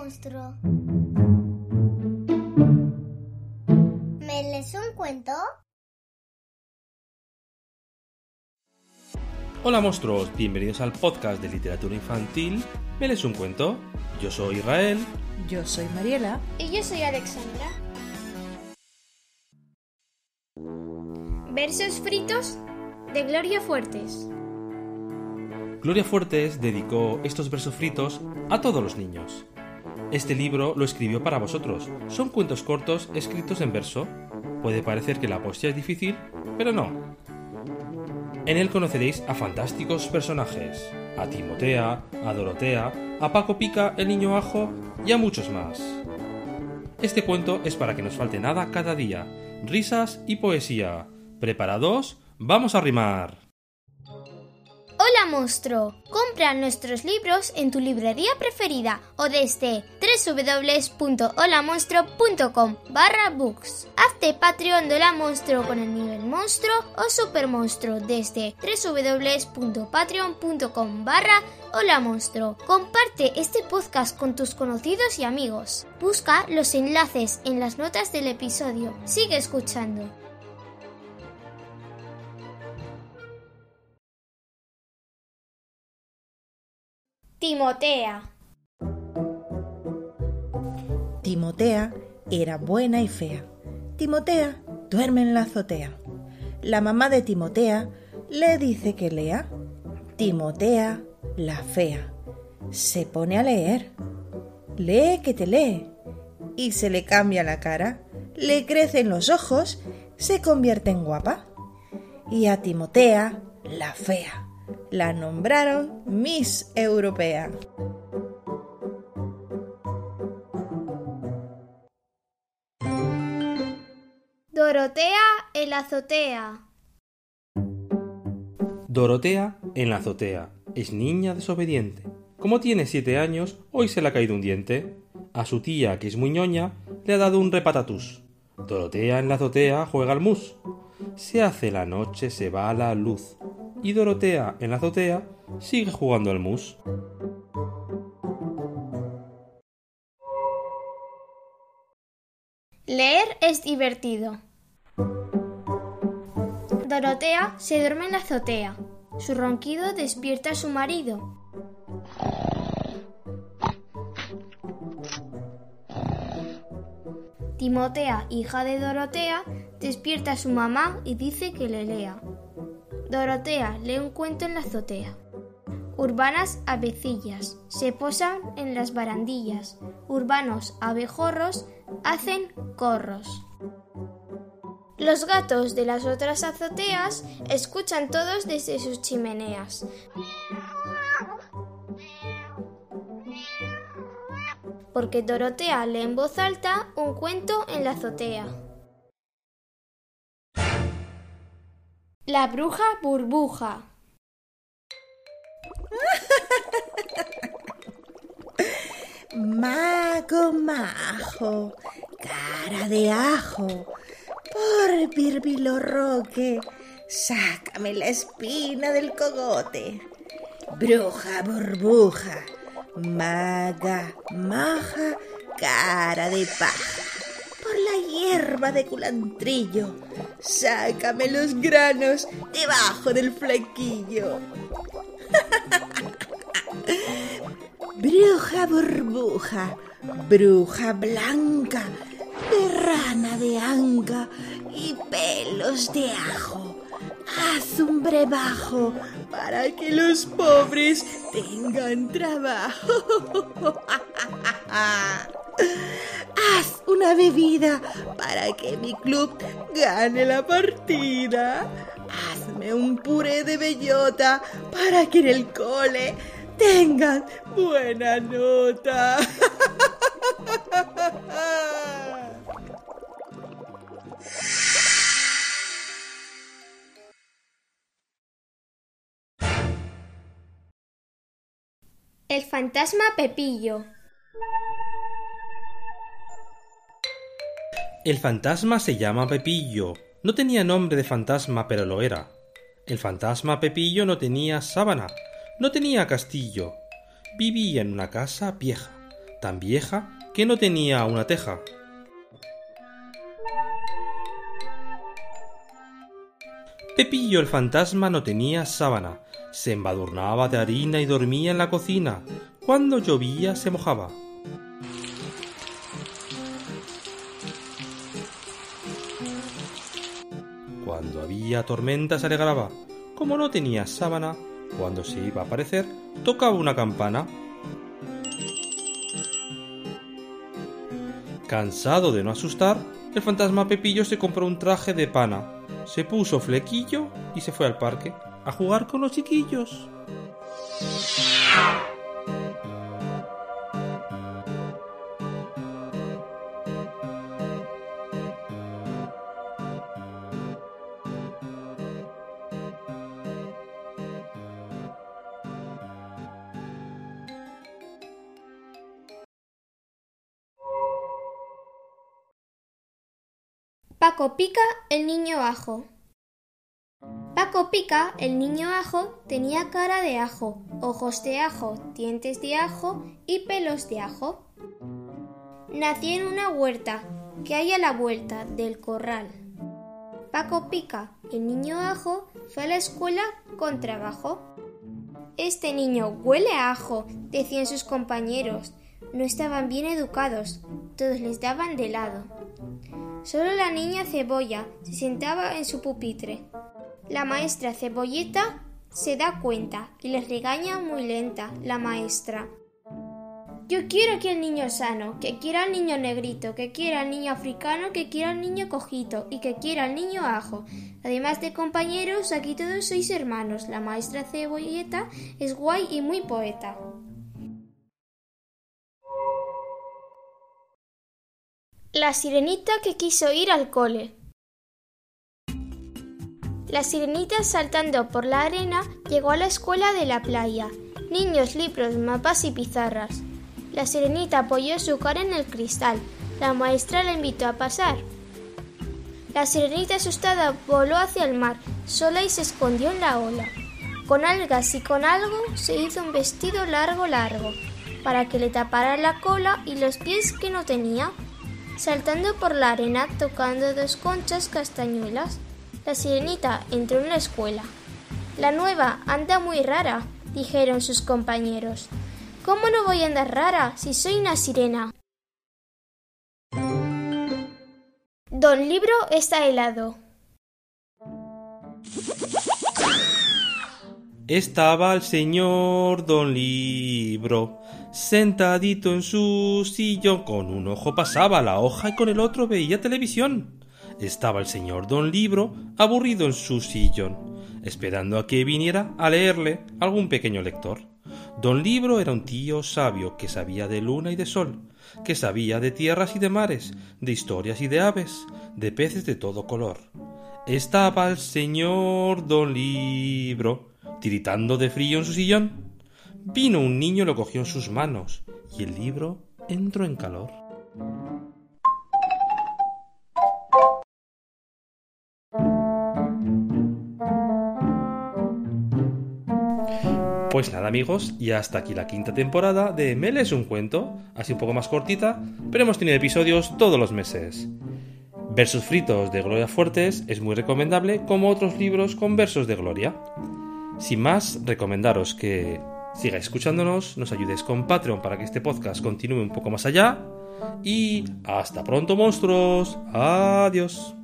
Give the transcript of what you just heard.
monstruo. ¿Me lees un cuento? Hola monstruos, bienvenidos al podcast de literatura infantil ¿Me lees un cuento? Yo soy Israel. Yo soy Mariela. Y yo soy Alexandra. Versos fritos de Gloria Fuertes. Gloria Fuertes dedicó estos versos fritos a todos los niños. Este libro lo escribió para vosotros. Son cuentos cortos escritos en verso. Puede parecer que la poesía es difícil, pero no. En él conoceréis a fantásticos personajes, a Timotea, a Dorotea, a Paco Pica, el niño ajo y a muchos más. Este cuento es para que nos falte nada cada día, risas y poesía. ¿Preparados? ¡Vamos a rimar! Hola monstruo, compra nuestros libros en tu librería preferida o desde www.holamonstruo.com barra books. Hazte Patreon de la Monstruo con el nivel monstruo o super monstruo desde www.patreon.com barra Hola Monstruo. Comparte este podcast con tus conocidos y amigos. Busca los enlaces en las notas del episodio. Sigue escuchando. Timotea. Timotea era buena y fea. Timotea duerme en la azotea. La mamá de Timotea le dice que lea. Timotea, la fea, se pone a leer. Lee que te lee. Y se le cambia la cara, le crecen los ojos, se convierte en guapa. Y a Timotea, la fea, la nombraron Miss Europea. Dorotea en la azotea. Dorotea en la azotea. Es niña desobediente. Como tiene siete años, hoy se le ha caído un diente. A su tía, que es muy ñoña, le ha dado un repatatús. Dorotea en la azotea juega al mus. Se hace la noche, se va a la luz y Dorotea en la azotea sigue jugando al mus. Leer es divertido. Dorotea se duerme en la azotea. Su ronquido despierta a su marido. Timotea, hija de Dorotea, despierta a su mamá y dice que le lea. Dorotea lee un cuento en la azotea. Urbanas avecillas se posan en las barandillas. Urbanos abejorros hacen corros. Los gatos de las otras azoteas escuchan todos desde sus chimeneas. Porque Dorotea lee en voz alta un cuento en la azotea. La bruja burbuja. Mago majo, cara de ajo, por Birbilo Roque, sácame la espina del cogote. Bruja burbuja, maga, maja, cara de paja hierba de culantrillo. Sácame los granos debajo del flequillo. bruja burbuja, bruja blanca, de rana de anca y pelos de ajo. Haz un brebajo para que los pobres tengan trabajo. Haz una bebida para que mi club gane la partida. Hazme un puré de bellota para que en el cole tengan buena nota. El fantasma Pepillo. El fantasma se llama Pepillo. No tenía nombre de fantasma, pero lo era. El fantasma Pepillo no tenía sábana, no tenía castillo. Vivía en una casa vieja, tan vieja que no tenía una teja. Pepillo el fantasma no tenía sábana, se embadurnaba de harina y dormía en la cocina. Cuando llovía se mojaba. Cuando había tormenta se alegraba. Como no tenía sábana, cuando se iba a aparecer, tocaba una campana. Cansado de no asustar, el fantasma Pepillo se compró un traje de pana, se puso flequillo y se fue al parque a jugar con los chiquillos. Paco Pica, el niño ajo. Paco Pica, el niño ajo, tenía cara de ajo, ojos de ajo, dientes de ajo y pelos de ajo. Nació en una huerta que hay a la vuelta del corral. Paco Pica, el niño ajo, fue a la escuela con trabajo. Este niño huele a ajo, decían sus compañeros. No estaban bien educados, todos les daban de lado. Solo la niña Cebolla se sentaba en su pupitre. La maestra Cebolleta se da cuenta y les regaña muy lenta la maestra. Yo quiero que el niño sano, que quiera al niño negrito, que quiera al niño africano, que quiera al niño cojito y que quiera al niño ajo. Además de compañeros, aquí todos sois hermanos. La maestra Cebolleta es guay y muy poeta. La sirenita que quiso ir al cole. La sirenita saltando por la arena llegó a la escuela de la playa. Niños, libros, mapas y pizarras. La sirenita apoyó su cara en el cristal. La maestra la invitó a pasar. La sirenita asustada voló hacia el mar, sola y se escondió en la ola. Con algas y con algo se hizo un vestido largo largo, para que le tapara la cola y los pies que no tenía saltando por la arena tocando dos conchas castañuelas. La sirenita entró en la escuela. La nueva anda muy rara, dijeron sus compañeros. ¿Cómo no voy a andar rara si soy una sirena? Don Libro está helado. Estaba el señor Don Libro sentadito en su sillón, con un ojo pasaba la hoja y con el otro veía televisión. Estaba el señor Don Libro aburrido en su sillón, esperando a que viniera a leerle algún pequeño lector. Don Libro era un tío sabio que sabía de luna y de sol, que sabía de tierras y de mares, de historias y de aves, de peces de todo color. Estaba el señor Don Libro tiritando de frío en su sillón. Vino un niño, lo cogió en sus manos y el libro entró en calor. Pues nada amigos, y hasta aquí la quinta temporada de Mel es un cuento, así un poco más cortita, pero hemos tenido episodios todos los meses. Versos fritos de Gloria Fuertes es muy recomendable como otros libros con versos de Gloria. Sin más, recomendaros que sigáis escuchándonos, nos ayudéis con Patreon para que este podcast continúe un poco más allá. Y hasta pronto, monstruos. Adiós.